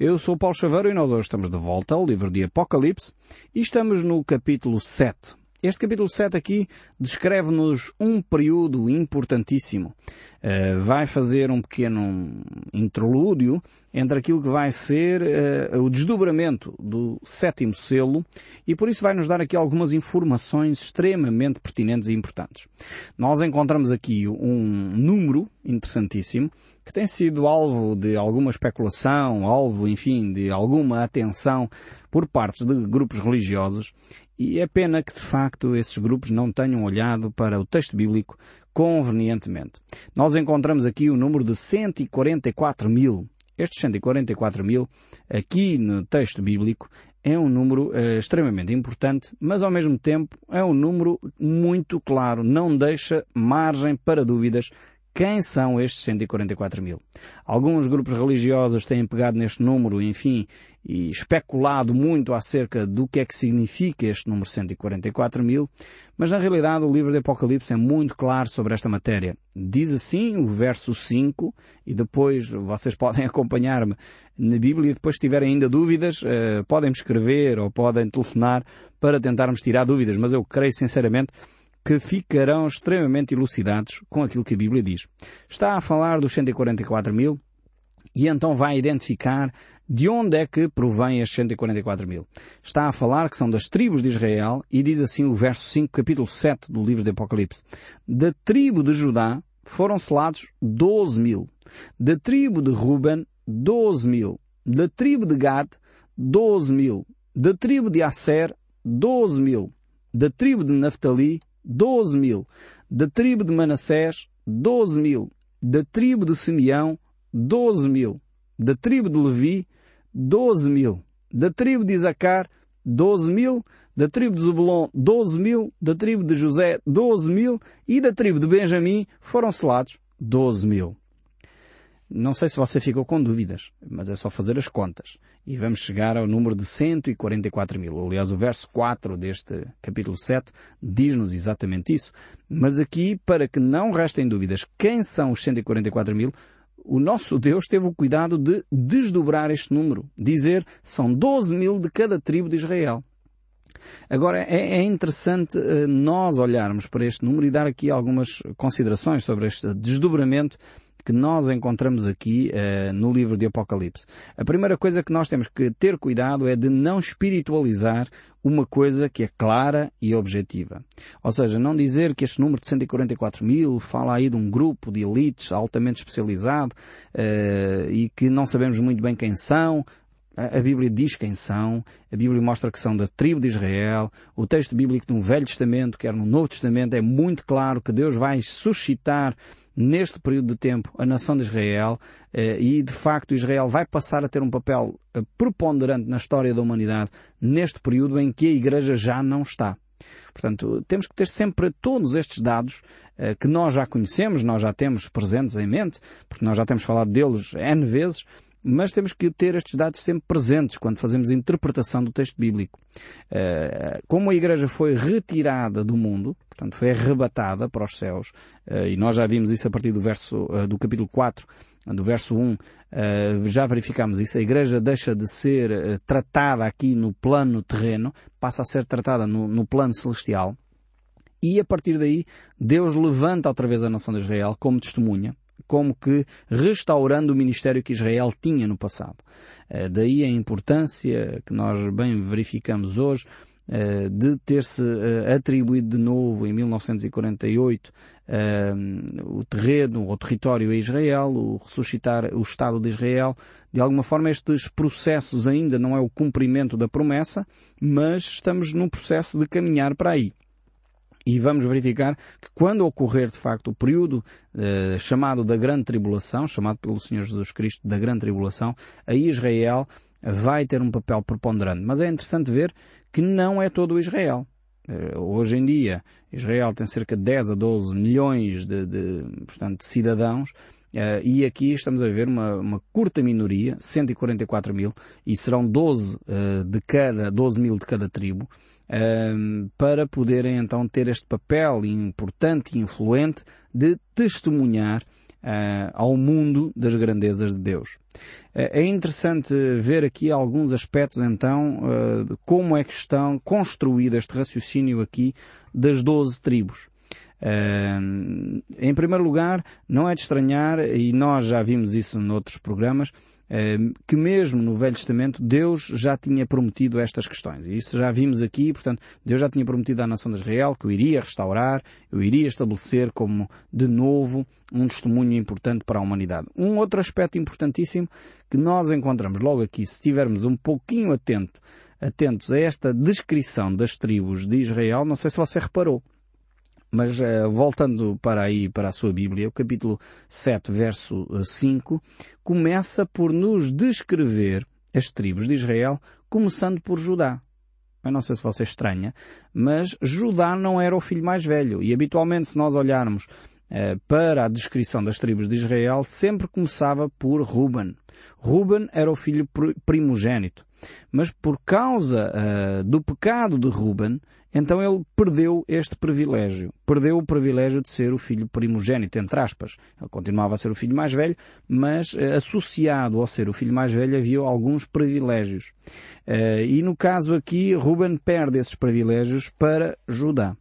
Eu sou Paulo Chaveiro e nós hoje estamos de volta ao livro de Apocalipse e estamos no capítulo 7. Este capítulo 7 aqui descreve-nos um período importantíssimo. Uh, vai fazer um pequeno interlúdio entre aquilo que vai ser uh, o desdobramento do sétimo selo e por isso vai nos dar aqui algumas informações extremamente pertinentes e importantes. Nós encontramos aqui um número interessantíssimo que tem sido alvo de alguma especulação, alvo, enfim, de alguma atenção por parte de grupos religiosos e é pena que de facto esses grupos não tenham olhado para o texto bíblico convenientemente. Nós encontramos aqui o número de 144 mil. Estes 144 mil, aqui no texto bíblico, é um número uh, extremamente importante, mas ao mesmo tempo é um número muito claro, não deixa margem para dúvidas quem são estes 144 mil? Alguns grupos religiosos têm pegado neste número, enfim, e especulado muito acerca do que é que significa este número 144 mil, mas na realidade o livro de Apocalipse é muito claro sobre esta matéria. Diz assim o verso 5, e depois vocês podem acompanhar-me na Bíblia e depois se tiverem ainda dúvidas, uh, podem me escrever ou podem telefonar para tentarmos tirar dúvidas, mas eu creio sinceramente que ficarão extremamente elucidados com aquilo que a Bíblia diz. Está a falar dos 144 mil e então vai identificar de onde é que provém estes 144 mil. Está a falar que são das tribos de Israel e diz assim o verso 5, capítulo 7 do livro de Apocalipse. Da tribo de Judá foram selados 12 mil. Da tribo de Ruben, 12 mil. Da tribo de Gad, 12 mil. Da tribo de Asser, 12 mil. Da tribo de Naftali, 12 mil. Da tribo de Manassés, 12 mil. Da tribo de Simeão, 12 mil. Da tribo de Levi, 12 mil. Da tribo de Isacar, 12 mil. Da tribo de Zebulon, 12 mil. Da tribo de José, 12 mil. E da tribo de Benjamim foram selados 12 mil. Não sei se você ficou com dúvidas, mas é só fazer as contas. E vamos chegar ao número de 144 mil. Aliás, o verso 4 deste capítulo 7 diz-nos exatamente isso. Mas aqui, para que não restem dúvidas, quem são os 144 mil, o nosso Deus teve o cuidado de desdobrar este número. Dizer, são 12 mil de cada tribo de Israel. Agora, é, é interessante uh, nós olharmos para este número e dar aqui algumas considerações sobre este desdobramento que nós encontramos aqui uh, no livro de Apocalipse. A primeira coisa que nós temos que ter cuidado é de não espiritualizar uma coisa que é clara e objetiva. Ou seja, não dizer que este número de 144 mil fala aí de um grupo de elites altamente especializado uh, e que não sabemos muito bem quem são, a Bíblia diz quem são, a Bíblia mostra que são da tribo de Israel, o texto bíblico no Velho Testamento, quer no Novo Testamento, é muito claro que Deus vai suscitar neste período de tempo a nação de Israel eh, e de facto Israel vai passar a ter um papel eh, preponderante na história da humanidade neste período em que a Igreja já não está. Portanto, temos que ter sempre todos estes dados eh, que nós já conhecemos, nós já temos presentes em mente, porque nós já temos falado deles N vezes, mas temos que ter estes dados sempre presentes quando fazemos a interpretação do texto bíblico. Eh, como a Igreja foi retirada do mundo, portanto foi arrebatada para os céus, eh, e nós já vimos isso a partir do verso, eh, do capítulo 4, do verso 1, já verificamos isso, a Igreja deixa de ser tratada aqui no plano terreno, passa a ser tratada no, no plano celestial, e a partir daí, Deus levanta outra vez a nação de Israel como testemunha, como que restaurando o ministério que Israel tinha no passado. Eh, daí a importância que nós bem verificamos hoje eh, de ter-se eh, atribuído de novo em 1948 o terreno ou território a Israel, o ressuscitar o Estado de Israel. De alguma forma estes processos ainda não é o cumprimento da promessa, mas estamos num processo de caminhar para aí. E vamos verificar que quando ocorrer de facto o período eh, chamado da Grande Tribulação, chamado pelo Senhor Jesus Cristo da Grande Tribulação, aí Israel vai ter um papel preponderante. Mas é interessante ver que não é todo o Israel. Eh, hoje em dia, Israel tem cerca de 10 a 12 milhões de, de, portanto, de cidadãos Uh, e aqui estamos a ver uma, uma, curta minoria, 144 mil, e serão 12 uh, de cada, 12 mil de cada tribo, para poderem então ter este papel importante e influente de testemunhar uh, ao mundo das grandezas de Deus. Uh, é interessante ver aqui alguns aspectos então uh, de como é que estão construído este raciocínio aqui das doze tribos. Em primeiro lugar, não é de estranhar, e nós já vimos isso noutros programas, que mesmo no Velho Testamento Deus já tinha prometido estas questões. E isso já vimos aqui, portanto, Deus já tinha prometido à nação de Israel que o iria restaurar, o iria estabelecer como, de novo, um testemunho importante para a humanidade. Um outro aspecto importantíssimo que nós encontramos logo aqui, se estivermos um pouquinho atento, atentos a esta descrição das tribos de Israel, não sei se você reparou, mas uh, voltando para aí, para a sua Bíblia, o capítulo 7, verso 5, eh, começa por nos descrever as tribos de Israel, começando por Judá. Eu não sei se você estranha, mas Judá não era o filho mais velho. E habitualmente, se nós olharmos uh, para a descrição das tribos de Israel, sempre começava por Ruben. Ruben era o filho primogênito. Mas por causa uh, do pecado de Ruben, então ele perdeu este privilégio. Perdeu o privilégio de ser o filho primogênito, entre aspas. Ele continuava a ser o filho mais velho, mas uh, associado ao ser o filho mais velho havia alguns privilégios. Uh, e no caso aqui, Ruben perde esses privilégios para Judá.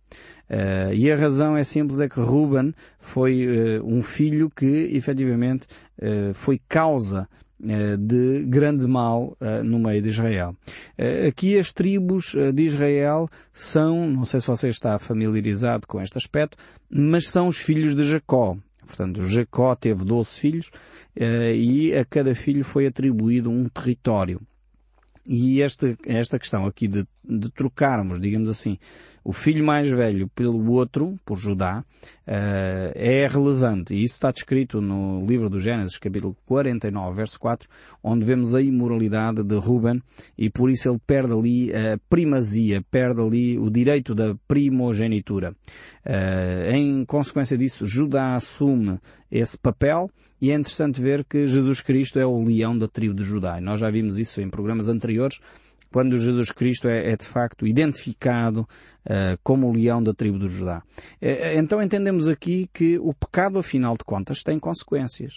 Uh, e a razão é simples, é que Ruben foi uh, um filho que efetivamente uh, foi causa de grande mal uh, no meio de Israel. Uh, aqui as tribos de Israel são, não sei se você está familiarizado com este aspecto, mas são os filhos de Jacó. Portanto, Jacó teve 12 filhos e a cada filho foi atribuído um território. E esta, esta questão aqui de, de trocarmos, digamos assim, o filho mais velho pelo outro, por Judá, uh, é relevante. E isso está descrito no livro do Gênesis, capítulo 49, verso 4, onde vemos a imoralidade de Ruben e por isso ele perde ali a primazia, perde ali o direito da primogenitura. Uh, em consequência disso, Judá assume esse papel e é interessante ver que Jesus Cristo é o leão da tribo de Judá. E nós já vimos isso em programas anteriores, quando Jesus Cristo é, é de facto identificado uh, como o leão da tribo de Judá. Uh, então entendemos aqui que o pecado, afinal de contas, tem consequências.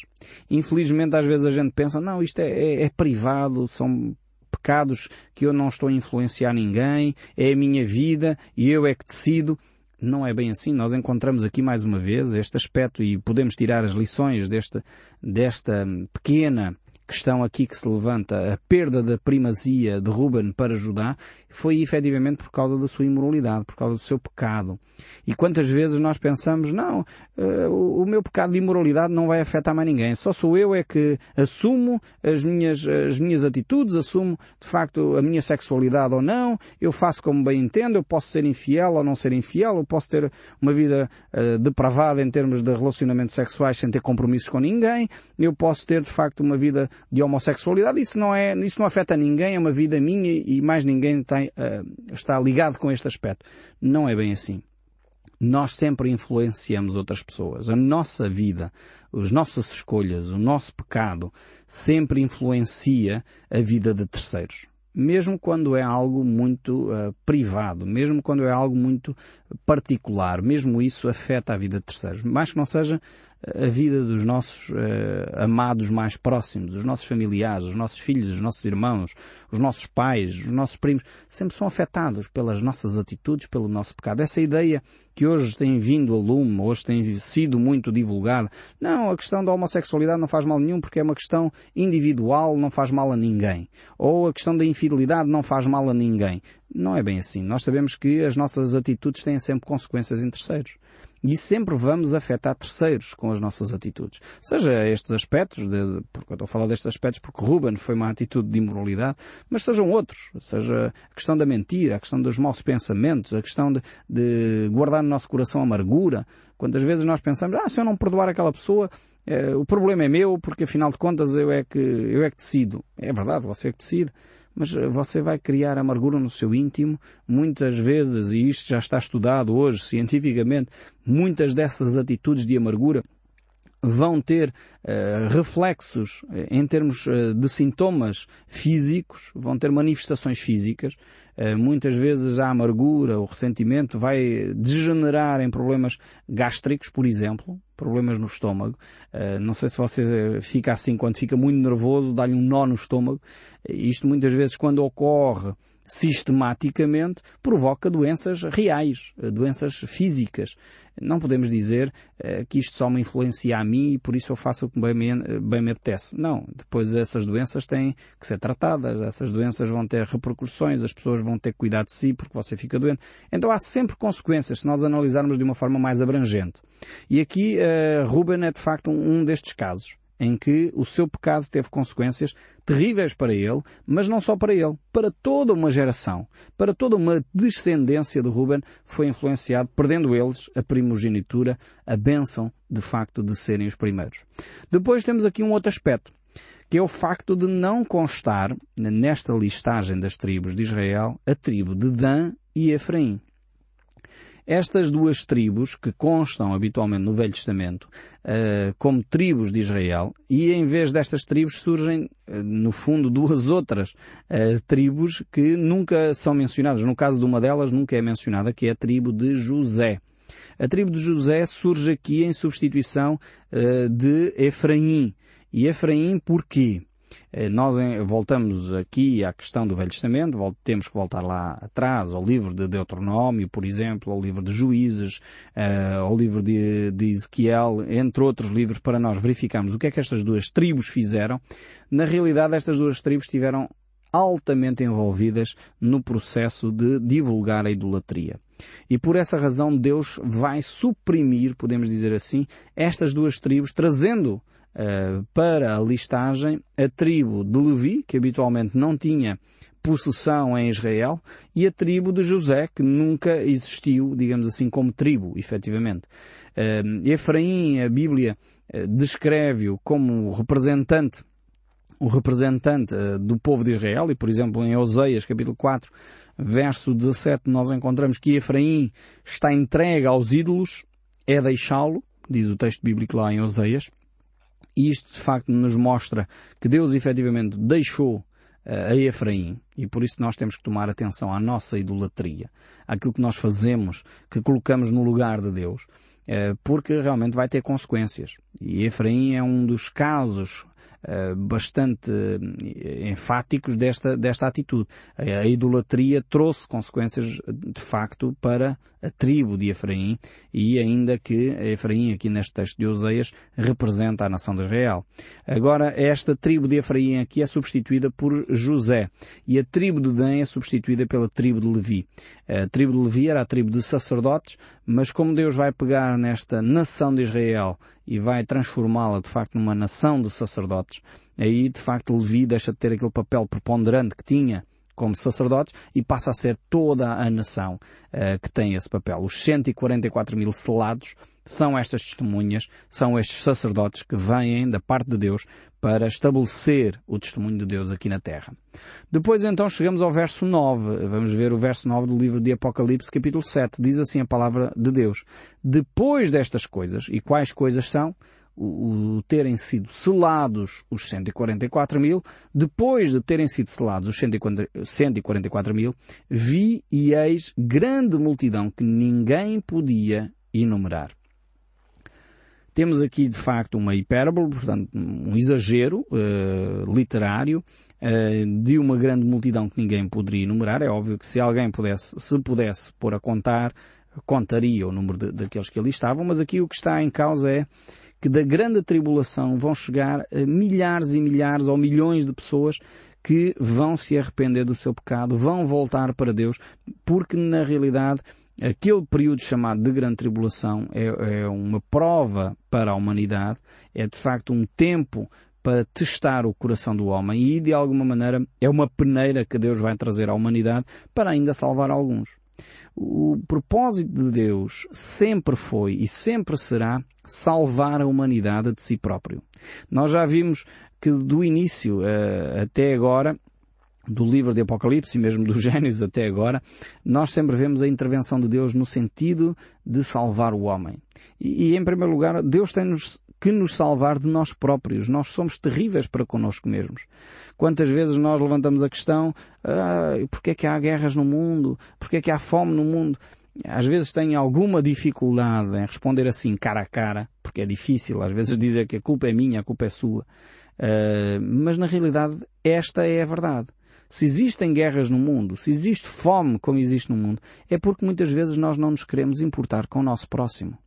Infelizmente, às vezes a gente pensa, não, isto é, é, é privado, são pecados que eu não estou a influenciar ninguém, é a minha vida e eu é que decido. Não é bem assim. Nós encontramos aqui mais uma vez este aspecto e podemos tirar as lições desta, desta pequena questão aqui que se levanta, a perda da primazia de Ruben para Judá, foi efetivamente por causa da sua imoralidade, por causa do seu pecado. E quantas vezes nós pensamos, não, uh, o meu pecado de imoralidade não vai afetar mais ninguém, só sou eu é que assumo as minhas, as minhas atitudes, assumo de facto a minha sexualidade ou não, eu faço como bem entendo, eu posso ser infiel ou não ser infiel, eu posso ter uma vida uh, depravada em termos de relacionamentos sexuais sem ter compromissos com ninguém, eu posso ter de facto uma vida de homossexualidade, isso não é, isso não afeta ninguém, é uma vida minha e mais ninguém tem, uh, está ligado com este aspecto. Não é bem assim. Nós sempre influenciamos outras pessoas. A nossa vida, as nossas escolhas, o nosso pecado sempre influencia a vida de terceiros mesmo quando é algo muito uh, privado, mesmo quando é algo muito particular, mesmo isso afeta a vida de terceiros. Mais que não seja a vida dos nossos uh, amados mais próximos, os nossos familiares, os nossos filhos, os nossos irmãos, os nossos pais, os nossos primos, sempre são afetados pelas nossas atitudes, pelo nosso pecado. Essa ideia que hoje tem vindo a lume, hoje tem sido muito divulgada, não, a questão da homossexualidade não faz mal nenhum porque é uma questão individual, não faz mal a ninguém. Ou a questão da infidelidade não faz mal a ninguém. Não é bem assim. Nós sabemos que as nossas atitudes têm sempre consequências em terceiros. E sempre vamos afetar terceiros com as nossas atitudes. Seja estes aspectos, de, porque eu estou a falar destes aspectos porque Ruben foi uma atitude de imoralidade, mas sejam outros. Seja a questão da mentira, a questão dos maus pensamentos, a questão de, de guardar no nosso coração amargura. Quantas vezes nós pensamos, ah, se eu não perdoar aquela pessoa, eh, o problema é meu, porque afinal de contas eu é que, eu é que decido. É verdade, você é que decide mas eh, você vai criar amargura no seu íntimo, muitas vezes, e isto já está estudado hoje cientificamente, muitas dessas atitudes de amargura vão ter uh, reflexos em termos uh, de sintomas físicos, vão ter manifestações físicas. Uh, muitas vezes a amargura, o ressentimento vai degenerar em problemas gástricos, por exemplo, problemas no estômago. não sei se você fica assim quando fica muito nervoso, dá-lhe um nó no estômago. Isto muitas vezes quando ocorre sistematicamente provoca doenças reais, doenças físicas. Não podemos dizer uh, que isto só me influencia a mim e por isso eu faço o que bem me, bem me apetece. Não. Depois essas doenças têm que ser tratadas, essas doenças vão ter repercussões, as pessoas vão ter que cuidar de si porque você fica doente. Então há sempre consequências se nós analisarmos de uma forma mais abrangente. E aqui Ruben é de facto um, um destes casos em que o seu pecado teve consequências terríveis para ele, mas não só para ele, para toda uma geração, para toda uma descendência de Ruben foi influenciado, perdendo eles a primogenitura, a bênção de facto de serem os primeiros. Depois temos aqui um outro aspecto, que é o facto de não constar nesta listagem das tribos de Israel a tribo de Dan e Efraim. Estas duas tribos, que constam habitualmente no Velho Testamento uh, como tribos de Israel, e em vez destas tribos surgem, uh, no fundo, duas outras uh, tribos que nunca são mencionadas. No caso de uma delas, nunca é mencionada, que é a tribo de José. A tribo de José surge aqui em substituição de Efraim. E Efraim porquê? Eh, nós voltamos aqui à questão do Velho Testamento, temos que voltar lá atrás, ao livro de Deuteronômio, por exemplo, ao livro de Juízes, eh, ao livro de, Ezequiel, entre outros livros, para nós verificarmos o que é que estas duas tribos fizeram. Na realidade, estas duas tribos estiveram altamente envolvidas no processo de divulgar a idolatria. E por essa razão Deus vai suprimir, podemos dizer assim, estas duas tribos, trazendo uh, para a listagem a tribo de Levi, que habitualmente não tinha possessão em Israel, e a tribo de José, que nunca existiu, digamos assim, como tribo, efetivamente. Uh, Efraim, a Bíblia uh, descreve-o como representante o representante do povo de Israel, e por exemplo em Oseias capítulo 4, verso 17, nós encontramos que Efraim está entregue aos ídolos, é deixá-lo, diz o texto bíblico lá em Oseias, e isto de facto nos mostra que Deus efetivamente deixou eh, a Efraim e por isso nós temos que tomar atenção à nossa idolatria, àquilo que nós fazemos, que colocamos no lugar de Deus, eh, porque realmente vai ter consequências. E Efraim é um dos casos bastante eh, enfáticos desta, desta atitude. A, idolatria trouxe consequências de facto para a tribo de Efraim e ainda que Efraim aqui neste texto de Oseias representa a nação de Israel. Agora esta tribo de Efraim aqui é substituída por José e a tribo de Dan é substituída pela tribo de Levi. A tribo de Levi era a tribo de sacerdotes, mas como Deus vai pegar nesta nação de Israel e vai transformá-la de facto numa nação de sacerdotes, aí de facto Levi deixa de ter aquele papel preponderante que tinha como sacerdotes e passa a ser toda a nação uh, que tem esse papel. Os 144 mil selados são estas testemunhas, são estes sacerdotes que vêm da parte de Deus para estabelecer o testemunho de Deus aqui na Terra. Depois então chegamos ao verso 9. Vamos ver o verso 9 do livro de Apocalipse, capítulo 7. Diz assim a palavra de Deus. Depois destas coisas, e quais coisas são? O, o, terem sido selados os 144 mil, depois de terem sido selados os 144 mil, vi e eis grande multidão que ninguém podia enumerar. Temos aqui de facto uma hipérbole, portanto um exagero uh, literário uh, de uma grande multidão que ninguém poderia enumerar. É óbvio que se alguém pudesse, se pudesse pôr a contar, contaria o número de, daqueles que ali estavam, mas aqui o que está em causa é que da grande tribulação vão chegar milhares e milhares ou milhões de pessoas que vão se arrepender do seu pecado, vão voltar para Deus, porque na realidade aquele período chamado de grande tribulação é, é uma prova para a humanidade, é de facto um tempo para testar o coração do homem e de alguma maneira é uma peneira que Deus vai trazer à humanidade para ainda salvar alguns. O propósito de Deus sempre foi e sempre será salvar a humanidade de si próprio. Nós já vimos que do início uh, até agora do livro de Apocalipse e mesmo do Gênesis até agora, nós sempre vemos a intervenção de Deus no sentido de salvar o homem. E, e em primeiro lugar, Deus tem-nos que nos salvar de nós próprios. Nós somos terríveis para connosco mesmos. Quantas vezes nós levantamos a questão, ah, porquê é que há guerras no mundo? Porquê é que há fome no mundo? Às vezes tenho alguma dificuldade em responder assim cara a cara, porque é difícil às vezes dizer que a culpa é minha, a culpa é sua. Uh, mas na realidade esta é a verdade. Se existem guerras no mundo, se existe fome como existe no mundo, é porque muitas vezes nós não nos queremos importar com o nosso próximo.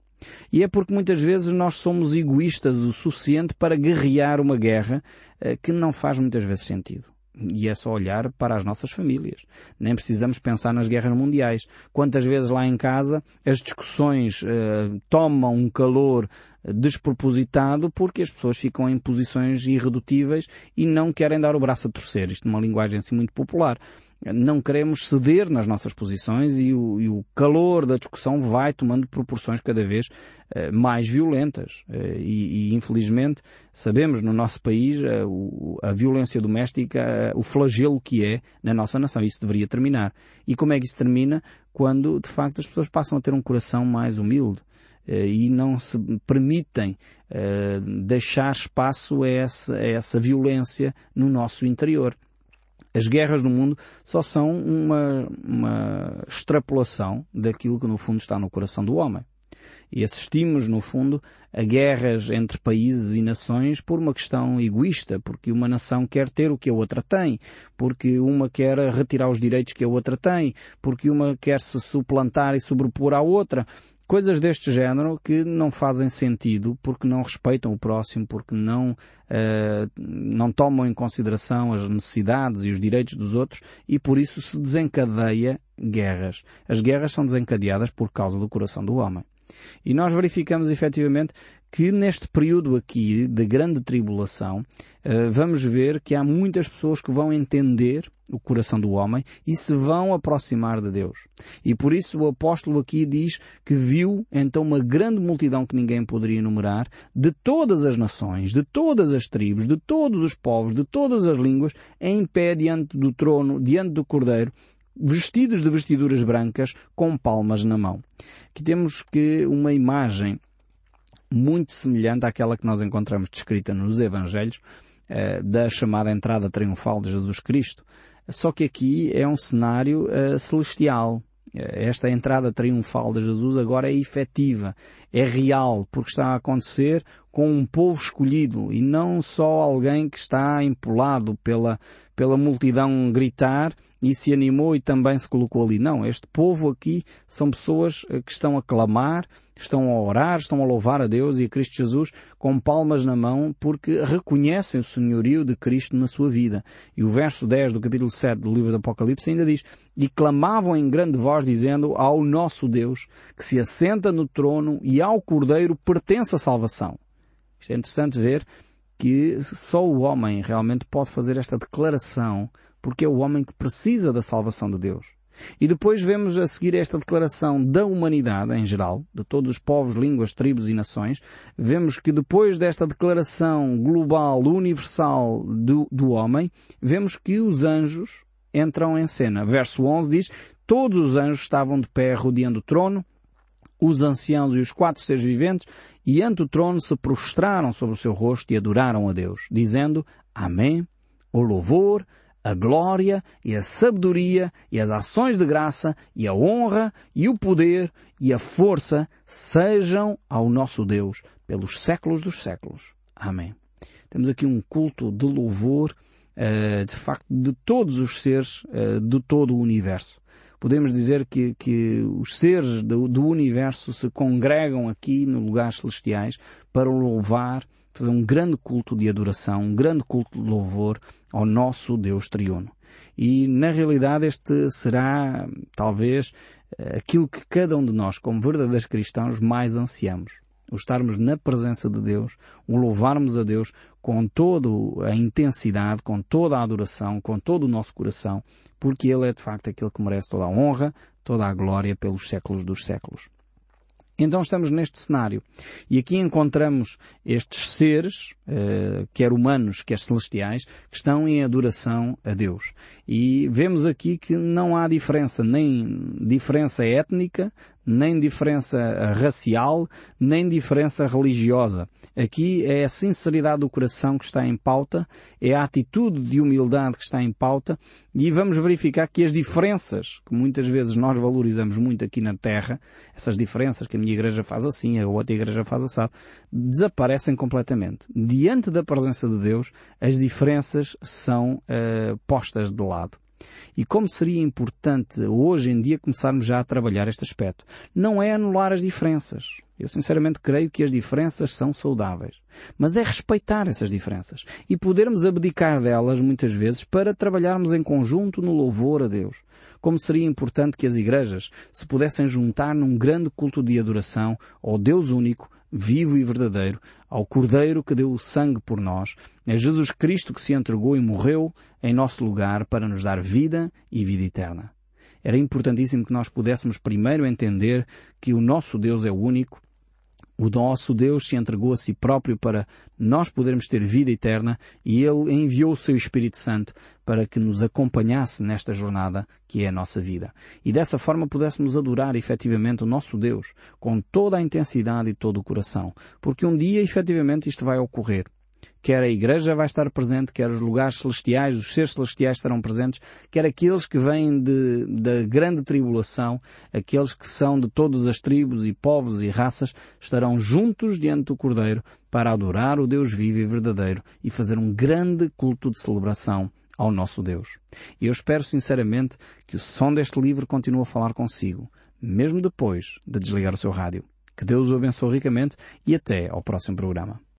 E é porque muitas vezes nós somos egoístas o suficiente para guerrear uma guerra uh, que não faz muitas vezes sentido. E é só olhar para as nossas famílias. Nem precisamos pensar nas guerras mundiais. Quantas vezes lá em casa as discussões uh, tomam um calor despropositado porque as pessoas ficam em posições irredutíveis e não querem dar o braço a torcer. Isto numa linguagem assim muito popular. Não queremos ceder nas nossas posições e o, e o calor da discussão vai tomando proporções cada vez uh, mais violentas. Uh, e, e, infelizmente sabemos no nosso país uh, o, a violência doméstica, o flagelo que é na nossa nação. Isso deveria terminar. E como é que isso termina? Quando de facto as pessoas passam a ter um coração mais humilde eh, e não se permitem deixar espaço a essa, a essa violência no nosso interior. As guerras no mundo só são uma, uma extrapolação daquilo que no fundo está no coração do homem. E assistimos, no fundo, a guerras entre países e nações por uma questão egoísta, porque uma nação quer ter o que a outra tem, porque uma quer retirar os direitos que a outra tem, porque uma quer se suplantar e sobrepor à outra. Coisas deste género que não fazem sentido porque não respeitam o próximo, porque não, uh, não tomam em consideração as necessidades e os direitos dos outros e por isso se desencadeia guerras. As guerras são desencadeadas por causa do coração do homem. E nós verificamos efetivamente que neste período aqui de grande tribulação, uh, vamos ver que há muitas pessoas que vão entender o coração do homem e se vão aproximar de Deus. E por isso o apóstolo aqui diz que viu então uma grande multidão que ninguém poderia enumerar, de todas as nações, de todas as tribos, de todos os povos, de todas as línguas, em pé diante do trono, diante do cordeiro, vestidos de vestiduras brancas, com palmas na mão. Aqui temos que uma imagem muito semelhante àquela que nós encontramos descrita nos Evangelhos, eh, da chamada entrada triunfal de Jesus Cristo. Só que aqui é um cenário uh, celestial. Esta entrada triunfal de Jesus agora é efetiva, é real, porque está a acontecer com um povo escolhido e não só alguém que está empolado pela, pela multidão gritar e se animou e também se colocou ali. Não, este povo aqui são pessoas eh, que estão a clamar, estão a orar, estão a louvar a Deus e a Cristo Jesus com palmas na mão porque reconhecem o senhorio de Cristo na sua vida. E o verso 10 do capítulo 7 do livro do Apocalipse ainda diz, e clamavam em grande voz dizendo ao nosso Deus que se assenta no trono e ao Cordeiro pertence a salvação. Isto é interessante ver que só o homem realmente pode fazer esta declaração porque é o homem que precisa da salvação de Deus. E depois vemos a seguir esta declaração da humanidade em geral, de todos os povos, línguas, tribos e nações, vemos que depois desta declaração global, universal do, do homem, vemos que os anjos entram em cena. Verso 11 diz, todos os anjos estavam de pé rodeando o trono, os anciãos e os quatro seres viventes, e ante o trono se prostraram sobre o seu rosto e adoraram a Deus, dizendo, Amém, o louvor, a glória e a sabedoria e as ações de graça e a honra e o poder e a força sejam ao nosso Deus pelos séculos dos séculos. Amém. Temos aqui um culto de louvor, uh, de facto, de todos os seres uh, de todo o universo. Podemos dizer que, que os seres do, do universo se congregam aqui nos lugares celestiais para louvar fazer um grande culto de adoração, um grande culto de louvor ao nosso Deus triuno. E na realidade este será talvez aquilo que cada um de nós, como verdadeiros cristãos, mais ansiamos. O estarmos na presença de Deus, o louvarmos a Deus com toda a intensidade, com toda a adoração, com todo o nosso coração, porque Ele é de facto aquele que merece toda a honra, toda a glória pelos séculos dos séculos. Então estamos neste cenário. E aqui encontramos estes seres, uh, quer humanos, quer celestiais, que estão em adoração a Deus. E vemos aqui que não há diferença, nem diferença étnica, nem diferença racial, nem diferença religiosa. Aqui é a sinceridade do coração que está em pauta, é a atitude de humildade que está em pauta e vamos verificar que as diferenças, que muitas vezes nós valorizamos muito aqui na Terra, essas diferenças que a minha igreja faz assim, a outra igreja faz assim, desaparecem completamente. Diante da presença de Deus, as diferenças são uh, postas de lado. E como seria importante hoje em dia começarmos já a trabalhar este aspecto. Não é anular as diferenças. Eu sinceramente creio que as diferenças são saudáveis. Mas é respeitar essas diferenças e podermos abdicar delas muitas vezes para trabalharmos em conjunto no louvor a Deus. Como seria importante que as igrejas se pudessem juntar num grande culto de adoração ao Deus único, vivo e verdadeiro, ao Cordeiro que deu o sangue por nós, a Jesus Cristo que se entregou e morreu em nosso lugar para nos dar vida e vida eterna. Era importantíssimo que nós pudéssemos primeiro entender que o nosso Deus é o único o nosso Deus se entregou a si próprio para nós podermos ter vida eterna e Ele enviou o seu Espírito Santo para que nos acompanhasse nesta jornada que é a nossa vida. E dessa forma pudéssemos adorar efetivamente o nosso Deus com toda a intensidade e todo o coração. Porque um dia efetivamente isto vai ocorrer quer a Igreja vai estar presente, quer os lugares celestiais, os seres celestiais estarão presentes, quer aqueles que vêm de, da grande tribulação, aqueles que são de todas as tribos e povos e raças, estarão juntos diante do Cordeiro para adorar o Deus vivo e verdadeiro e fazer um grande culto de celebração ao nosso Deus. E eu espero sinceramente que o som deste livro continue a falar consigo, mesmo depois de desligar o seu rádio. Que Deus o abençoe ricamente e até ao próximo programa.